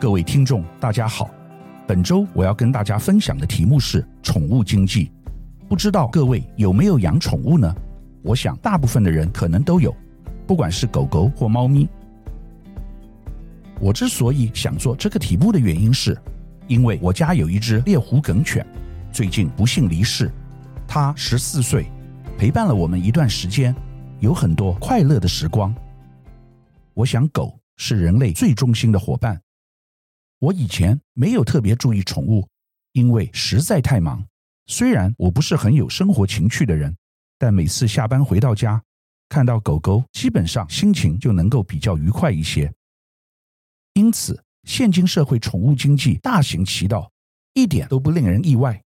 各位听众，大家好。本周我要跟大家分享的题目是宠物经济。不知道各位有没有养宠物呢？我想大部分的人可能都有，不管是狗狗或猫咪。我之所以想做这个题目的原因是，因为我家有一只猎狐梗犬，最近不幸离世。它十四岁，陪伴了我们一段时间，有很多快乐的时光。我想狗是人类最忠心的伙伴。我以前没有特别注意宠物，因为实在太忙。虽然我不是很有生活情趣的人，但每次下班回到家，看到狗狗，基本上心情就能够比较愉快一些。因此，现今社会宠物经济大行其道，一点都不令人意外。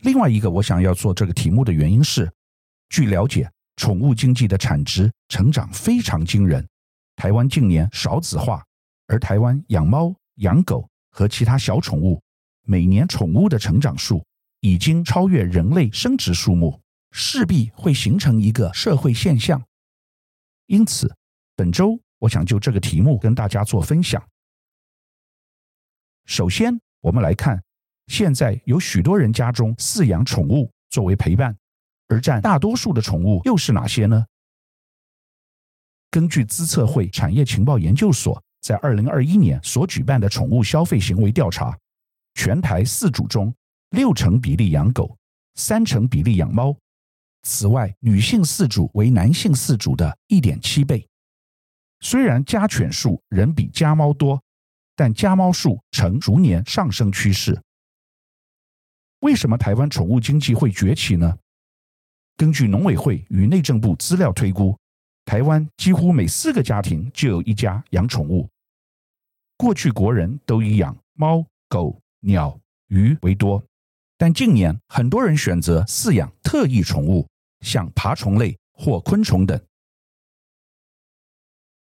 另外一个我想要做这个题目的原因是，据了解，宠物经济的产值成长非常惊人。台湾近年少子化。而台湾养猫、养狗和其他小宠物，每年宠物的成长数已经超越人类生殖数目，势必会形成一个社会现象。因此，本周我想就这个题目跟大家做分享。首先，我们来看，现在有许多人家中饲养宠物作为陪伴，而占大多数的宠物又是哪些呢？根据资策会产业情报研究所。在二零二一年所举办的宠物消费行为调查，全台四主中六成比例养狗，三成比例养猫。此外，女性四主为男性四主的一点七倍。虽然家犬数仍比家猫多，但家猫数呈逐年上升趋势。为什么台湾宠物经济会崛起呢？根据农委会与内政部资料推估，台湾几乎每四个家庭就有一家养宠物。过去国人都以养猫、狗、鸟、鱼为多，但近年很多人选择饲养特异宠物，像爬虫类或昆虫等。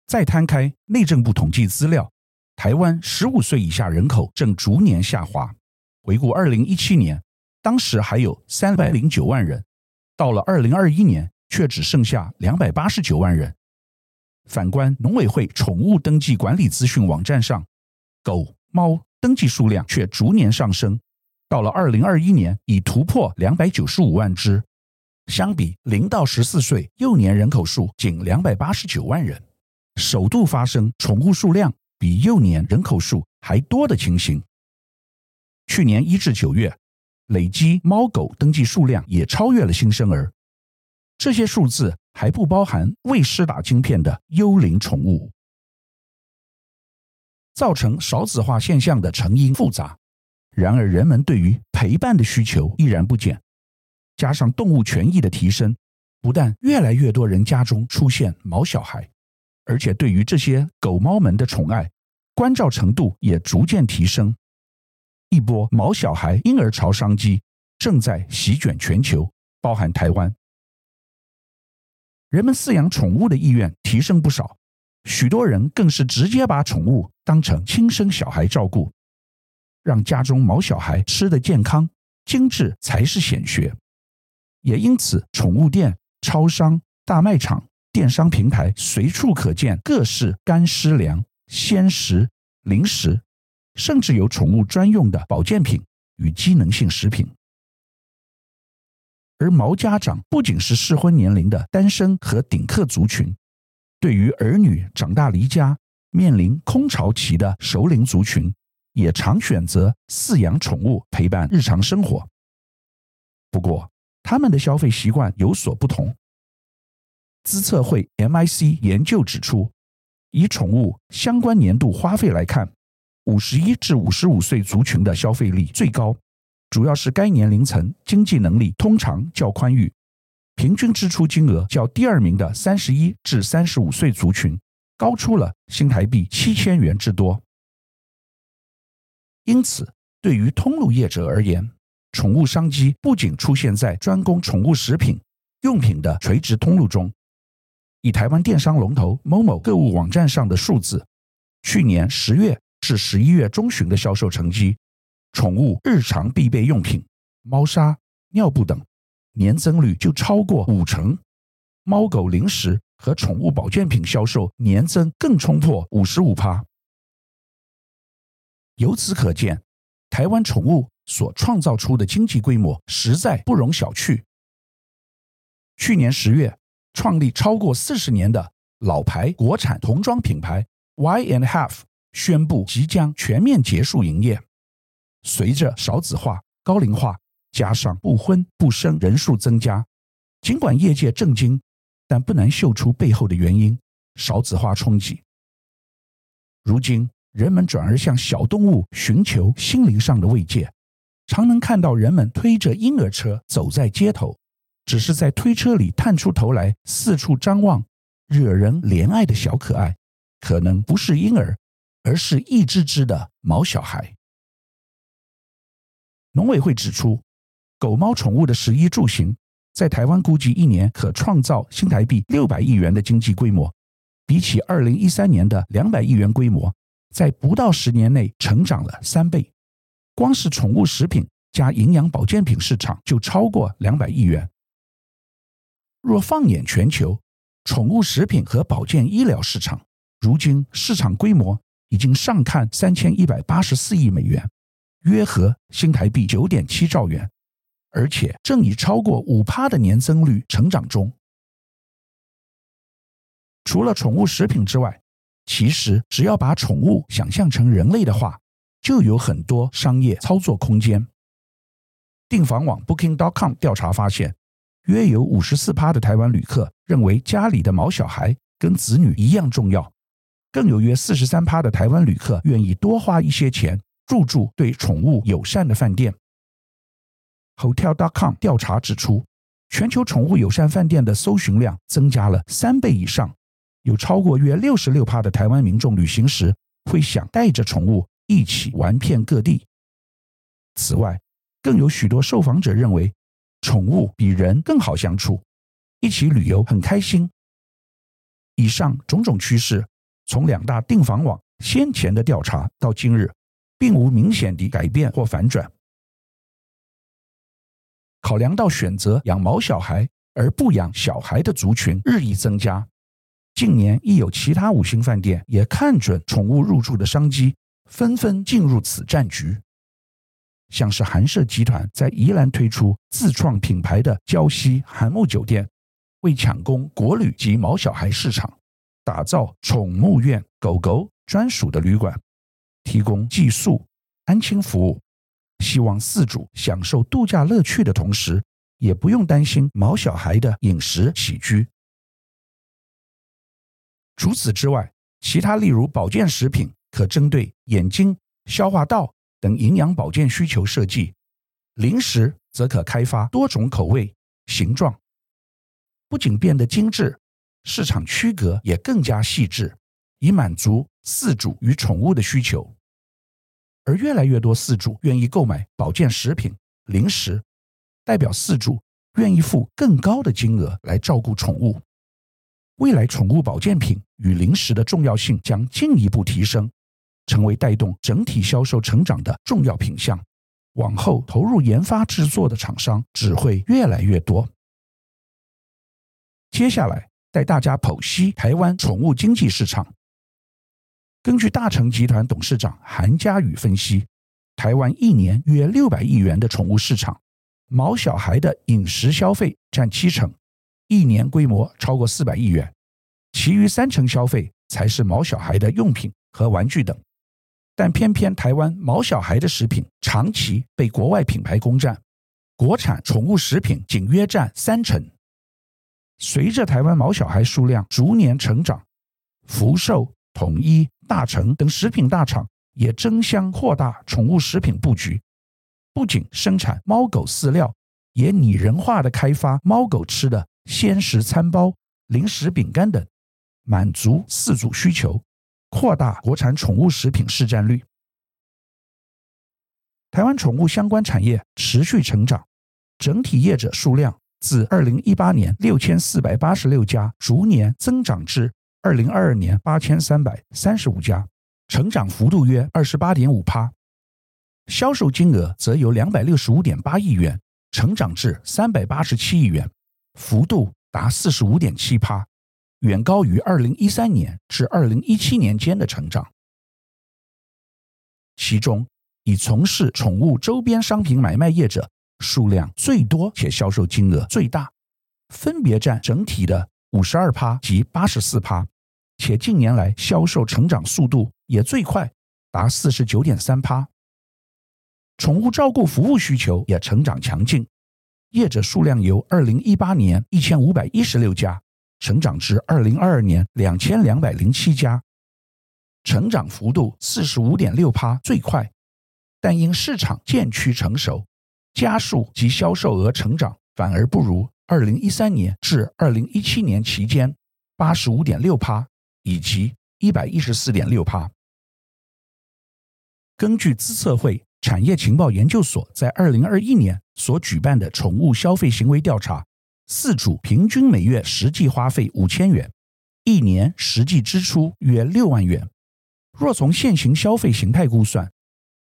再摊开内政部统计资料，台湾十五岁以下人口正逐年下滑。回顾二零一七年，当时还有三百零九万人，到了二零二一年，却只剩下两百八十九万人。反观农委会宠物登记管理资讯网站上，狗猫登记数量却逐年上升，到了二零二一年已突破两百九十五万只。相比零到十四岁幼年人口数仅两百八十九万人，首度发生宠物数量比幼年人口数还多的情形。去年一至九月，累积猫狗登记数量也超越了新生儿。这些数字还不包含未施打晶片的幽灵宠物。造成少子化现象的成因复杂，然而人们对于陪伴的需求依然不减。加上动物权益的提升，不但越来越多人家中出现毛小孩，而且对于这些狗猫们的宠爱、关照程度也逐渐提升。一波毛小孩婴儿潮商机正在席卷全球，包含台湾。人们饲养宠物的意愿提升不少，许多人更是直接把宠物当成亲生小孩照顾，让家中毛小孩吃得健康精致才是显学。也因此，宠物店、超商、大卖场、电商平台随处可见各式干湿粮、鲜食、零食，甚至有宠物专用的保健品与机能性食品。而毛家长不仅是适婚年龄的单身和顶客族群，对于儿女长大离家、面临空巢期的熟龄族群，也常选择饲养宠物陪伴日常生活。不过，他们的消费习惯有所不同。资策会 MIC 研究指出，以宠物相关年度花费来看，五十一至五十五岁族群的消费力最高。主要是该年龄层经济能力通常较宽裕，平均支出金额较第二名的三十一至三十五岁族群高出了新台币七千元之多。因此，对于通路业者而言，宠物商机不仅出现在专供宠物食品、用品的垂直通路中。以台湾电商龙头 Momo 购物网站上的数字，去年十月至十一月中旬的销售成绩。宠物日常必备用品，猫砂、尿布等，年增率就超过五成；猫狗零食和宠物保健品销售年增更冲破五十五趴。由此可见，台湾宠物所创造出的经济规模实在不容小觑。去年十月，创立超过四十年的老牌国产童装品牌 Y and Half 宣布即将全面结束营业。随着少子化、高龄化，加上不婚不生人数增加，尽管业界震惊，但不难嗅出背后的原因：少子化冲击。如今，人们转而向小动物寻求心灵上的慰藉，常能看到人们推着婴儿车走在街头，只是在推车里探出头来四处张望，惹人怜爱的小可爱，可能不是婴儿，而是一只只的毛小孩。农委会指出，狗猫宠物的食衣住行，在台湾估计一年可创造新台币六百亿元的经济规模，比起二零一三年的两百亿元规模，在不到十年内成长了三倍。光是宠物食品加营养保健品市场就超过两百亿元。若放眼全球，宠物食品和保健医疗市场，如今市场规模已经上看三千一百八十四亿美元。约合新台币九点七兆元，而且正以超过五趴的年增率成长中。除了宠物食品之外，其实只要把宠物想象成人类的话，就有很多商业操作空间。订房网 Booking.com 调查发现，约有五十四趴的台湾旅客认为家里的毛小孩跟子女一样重要，更有约四十三趴的台湾旅客愿意多花一些钱。入住对宠物友善的饭店。Hotel.com 调查指出，全球宠物友善饭店的搜寻量增加了三倍以上，有超过约六十六趴的台湾民众旅行时会想带着宠物一起玩遍各地。此外，更有许多受访者认为，宠物比人更好相处，一起旅游很开心。以上种种趋势，从两大订房网先前的调查到今日。并无明显的改变或反转。考量到选择养毛小孩而不养小孩的族群日益增加，近年亦有其他五星饭店也看准宠物入住的商机，纷纷进入此战局。像是韩舍集团在宜兰推出自创品牌的礁溪寒沐酒店，为抢攻国旅及毛小孩市场，打造宠物院狗狗专属的旅馆。提供寄宿、安亲服务，希望饲主享受度假乐趣的同时，也不用担心毛小孩的饮食起居。除此之外，其他例如保健食品，可针对眼睛、消化道等营养保健需求设计；零食则可开发多种口味、形状，不仅变得精致，市场区隔也更加细致，以满足饲主与宠物的需求。而越来越多饲主愿意购买保健食品、零食，代表饲主愿意付更高的金额来照顾宠物。未来宠物保健品与零食的重要性将进一步提升，成为带动整体销售成长的重要品项。往后投入研发制作的厂商只会越来越多。接下来带大家剖析台湾宠物经济市场。根据大成集团董事长韩家宇分析，台湾一年约六百亿元的宠物市场，毛小孩的饮食消费占七成，一年规模超过四百亿元，其余三成消费才是毛小孩的用品和玩具等。但偏偏台湾毛小孩的食品长期被国外品牌攻占，国产宠物食品仅约占三成。随着台湾毛小孩数量逐年成长，福寿、统一、大成等食品大厂也争相扩大宠物食品布局，不仅生产猫狗饲料，也拟人化的开发猫狗吃的鲜食餐包、零食饼干等，满足饲主需求，扩大国产宠物食品市占率。台湾宠物相关产业持续成长，整体业者数量自二零一八年六千四百八十六家，逐年增长至。二零二二年八千三百三十五家，成长幅度约二十八点五趴，销售金额则由两百六十五点八亿元成长至三百八十七亿元，幅度达四十五点七趴，远高于二零一三年至二零一七年间的成长。其中以从事宠物周边商品买卖业者数量最多且销售金额最大，分别占整体的五十二趴及八十四趴，且近年来销售成长速度也最快，达四十九点三趴。宠物照顾服务需求也成长强劲，业者数量由二零一八年一千五百一十六家，成长至二零二二年两千两百零七家，成长幅度四十五点六趴最快，但因市场渐趋成熟。家数及销售额成长反而不如二零一三年至二零一七年期间八十五点六趴以及一百一十四点六趴。根据资策会产业情报研究所在二零二一年所举办的宠物消费行为调查，饲主平均每月实际花费五千元，一年实际支出约六万元。若从现行消费形态估算，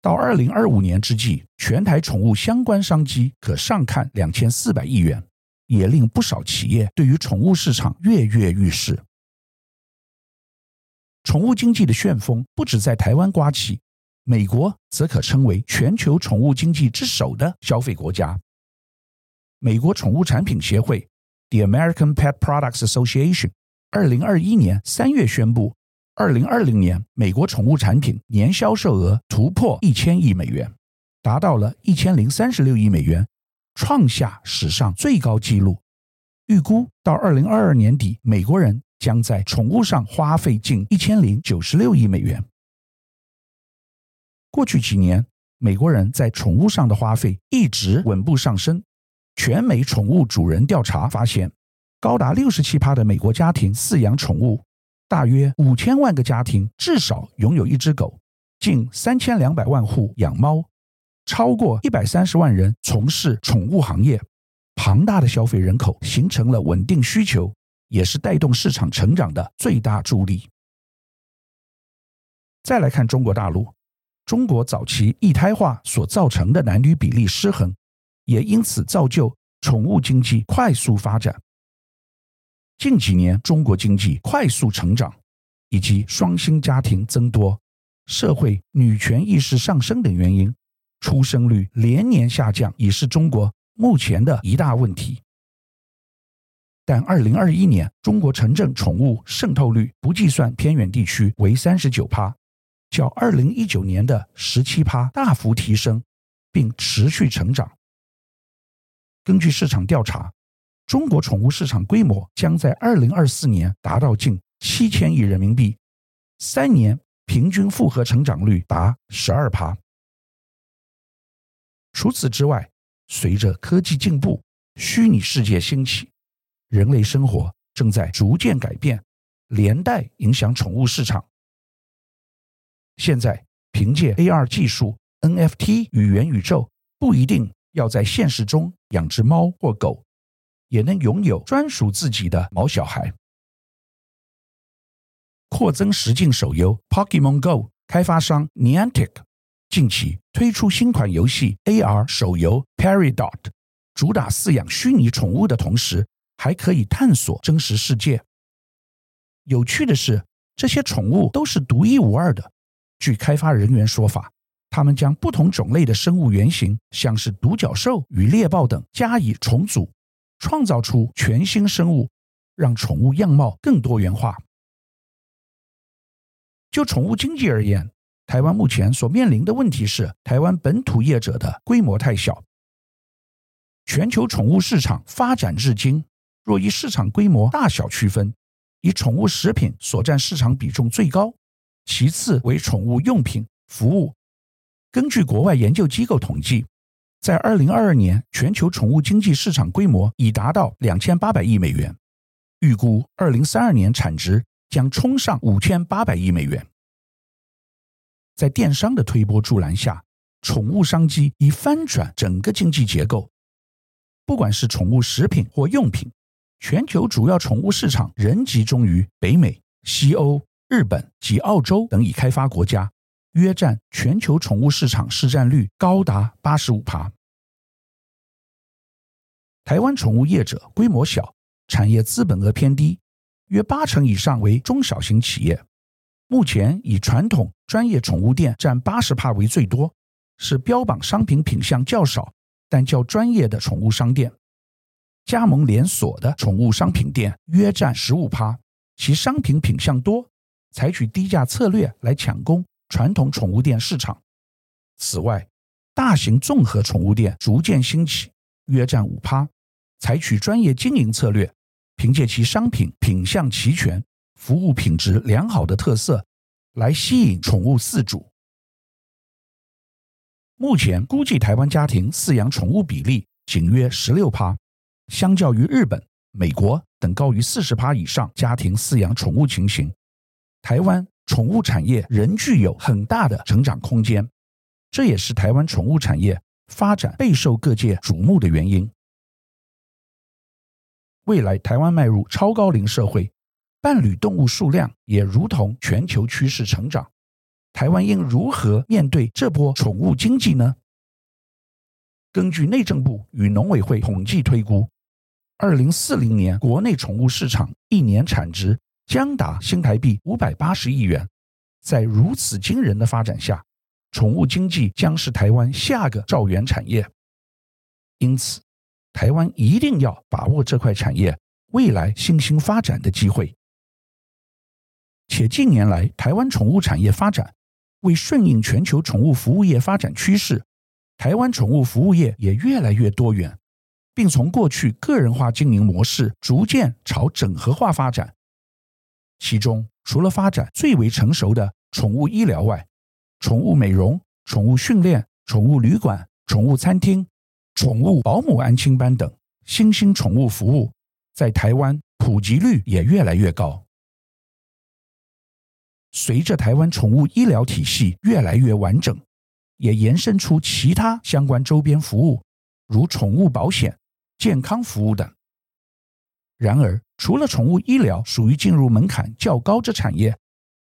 到二零二五年之际，全台宠物相关商机可上看两千四百亿元，也令不少企业对于宠物市场跃跃欲试。宠物经济的旋风不止在台湾刮起，美国则可称为全球宠物经济之首的消费国家。美国宠物产品协会 （The American Pet Products Association） 二零二一年三月宣布。二零二零年，美国宠物产品年销售额突破一千亿美元，达到了一千零三十六亿美元，创下史上最高纪录。预估到二零二二年底，美国人将在宠物上花费近一千零九十六亿美元。过去几年，美国人在宠物上的花费一直稳步上升。全美宠物主人调查发现，高达六十七趴的美国家庭饲养宠物。大约五千万个家庭至少拥有一只狗，近三千两百万户养猫，超过一百三十万人从事宠物行业。庞大的消费人口形成了稳定需求，也是带动市场成长的最大助力。再来看中国大陆，中国早期一胎化所造成的男女比例失衡，也因此造就宠物经济快速发展。近几年，中国经济快速成长，以及双薪家庭增多、社会女权意识上升等原因，出生率连年下降已是中国目前的一大问题。但二零二一年，中国城镇宠物渗透率不计算偏远地区为三十九趴，较二零一九年的十七趴大幅提升，并持续成长。根据市场调查。中国宠物市场规模将在二零二四年达到近七千亿人民币，三年平均复合成长率达十二趴。除此之外，随着科技进步、虚拟世界兴起，人类生活正在逐渐改变，连带影响宠物市场。现在，凭借 AR 技术、NFT 与元宇宙，不一定要在现实中养只猫或狗。也能拥有专属自己的毛小孩。扩增实境手游 Pokémon Go 开发商 Niantic 近期推出新款游戏 AR 手游 Peridot，主打饲养虚拟宠物的同时，还可以探索真实世界。有趣的是，这些宠物都是独一无二的。据开发人员说法，他们将不同种类的生物原型，像是独角兽与猎豹等，加以重组。创造出全新生物，让宠物样貌更多元化。就宠物经济而言，台湾目前所面临的问题是，台湾本土业者的规模太小。全球宠物市场发展至今，若以市场规模大小区分，以宠物食品所占市场比重最高，其次为宠物用品、服务。根据国外研究机构统计。在二零二二年，全球宠物经济市场规模已达到两千八百亿美元，预估二零三二年产值将冲上五千八百亿美元。在电商的推波助澜下，宠物商机已翻转整个经济结构。不管是宠物食品或用品，全球主要宠物市场仍集中于北美、西欧、日本及澳洲等已开发国家，约占全球宠物市场市占率高达八十五趴。台湾宠物业者规模小，产业资本额偏低，约八成以上为中小型企业。目前以传统专业宠物店占八十趴为最多，是标榜商品品项较少但较专业的宠物商店。加盟连锁的宠物商品店约占十五趴，其商品品项多，采取低价策略来抢攻传统宠物店市场。此外，大型综合宠物店逐渐兴起，约占五趴，采取专业经营策略，凭借其商品品项齐全。服务品质良好的特色，来吸引宠物饲主。目前估计台湾家庭饲养宠物比例仅约十六趴，相较于日本、美国等高于四十趴以上家庭饲养宠物情形，台湾宠物产业仍具有很大的成长空间。这也是台湾宠物产业发展备受各界瞩目的原因。未来台湾迈入超高龄社会。伴侣动物数量也如同全球趋势成长，台湾应如何面对这波宠物经济呢？根据内政部与农委会统计推估，二零四零年国内宠物市场一年产值将达新台币五百八十亿元。在如此惊人的发展下，宠物经济将是台湾下个兆元产业。因此，台湾一定要把握这块产业未来新兴发展的机会。且近年来，台湾宠物产业发展为顺应全球宠物服务业发展趋势，台湾宠物服务业也越来越多元，并从过去个人化经营模式逐渐朝整合化发展。其中，除了发展最为成熟的宠物医疗外，宠物美容、宠物训练、宠物旅馆、宠物餐厅、宠物保姆安亲班等新兴宠物服务，在台湾普及率也越来越高。随着台湾宠物医疗体系越来越完整，也延伸出其他相关周边服务，如宠物保险、健康服务等。然而，除了宠物医疗属于进入门槛较高之产业，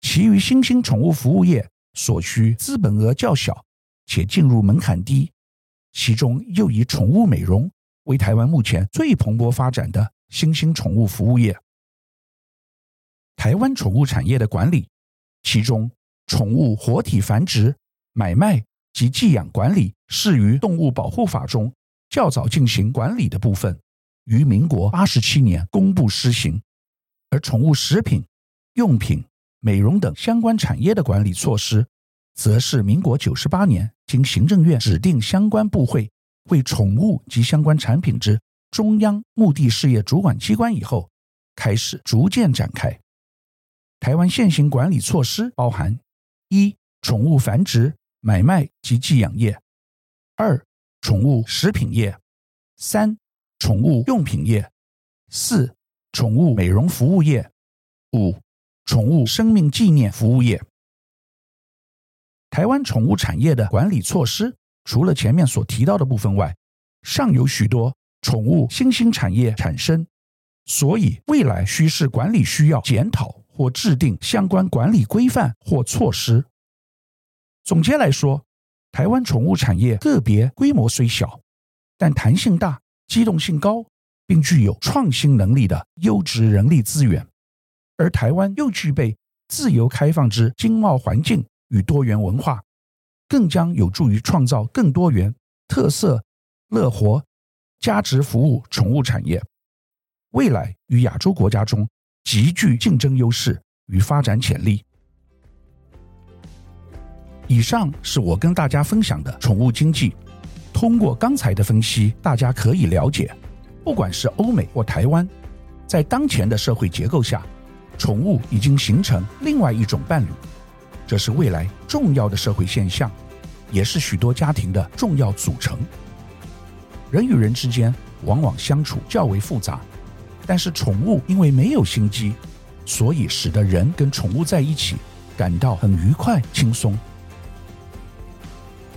其余新兴宠物服务业所需资本额较小，且进入门槛低。其中又以宠物美容为台湾目前最蓬勃发展的新兴宠物服务业。台湾宠物产业的管理。其中，宠物活体繁殖、买卖及寄养管理是于《动物保护法》中较早进行管理的部分，于民国八十七年公布施行；而宠物食品、用品、美容等相关产业的管理措施，则是民国九十八年经行政院指定相关部会为宠物及相关产品之中央目的事业主管机关以后，开始逐渐展开。台湾现行管理措施包含：一、宠物繁殖、买卖及寄养业；二、宠物食品业；三、宠物用品业；四、宠物美容服务业；五、宠物生命纪念服务业。台湾宠物产业的管理措施，除了前面所提到的部分外，尚有许多宠物新兴产业产生，所以未来需视管理需要检讨。或制定相关管理规范或措施。总结来说，台湾宠物产业个别规模虽小，但弹性大、机动性高，并具有创新能力的优质人力资源。而台湾又具备自由开放之经贸环境与多元文化，更将有助于创造更多元、特色、乐活、价值服务宠物产业。未来与亚洲国家中，极具竞争优势与发展潜力。以上是我跟大家分享的宠物经济。通过刚才的分析，大家可以了解，不管是欧美或台湾，在当前的社会结构下，宠物已经形成另外一种伴侣，这是未来重要的社会现象，也是许多家庭的重要组成。人与人之间往往相处较为复杂。但是宠物因为没有心机，所以使得人跟宠物在一起感到很愉快轻松。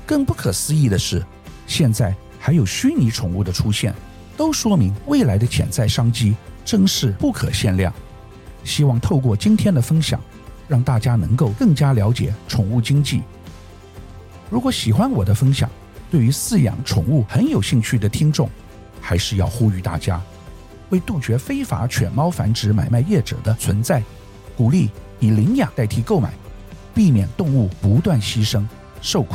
更不可思议的是，现在还有虚拟宠物的出现，都说明未来的潜在商机真是不可限量。希望透过今天的分享，让大家能够更加了解宠物经济。如果喜欢我的分享，对于饲养宠物很有兴趣的听众，还是要呼吁大家。为杜绝非法犬猫繁殖买卖业者的存在，鼓励以领养代替购买，避免动物不断牺牲受苦。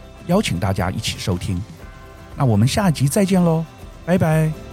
邀请大家一起收听。那我们下集再见喽，拜拜。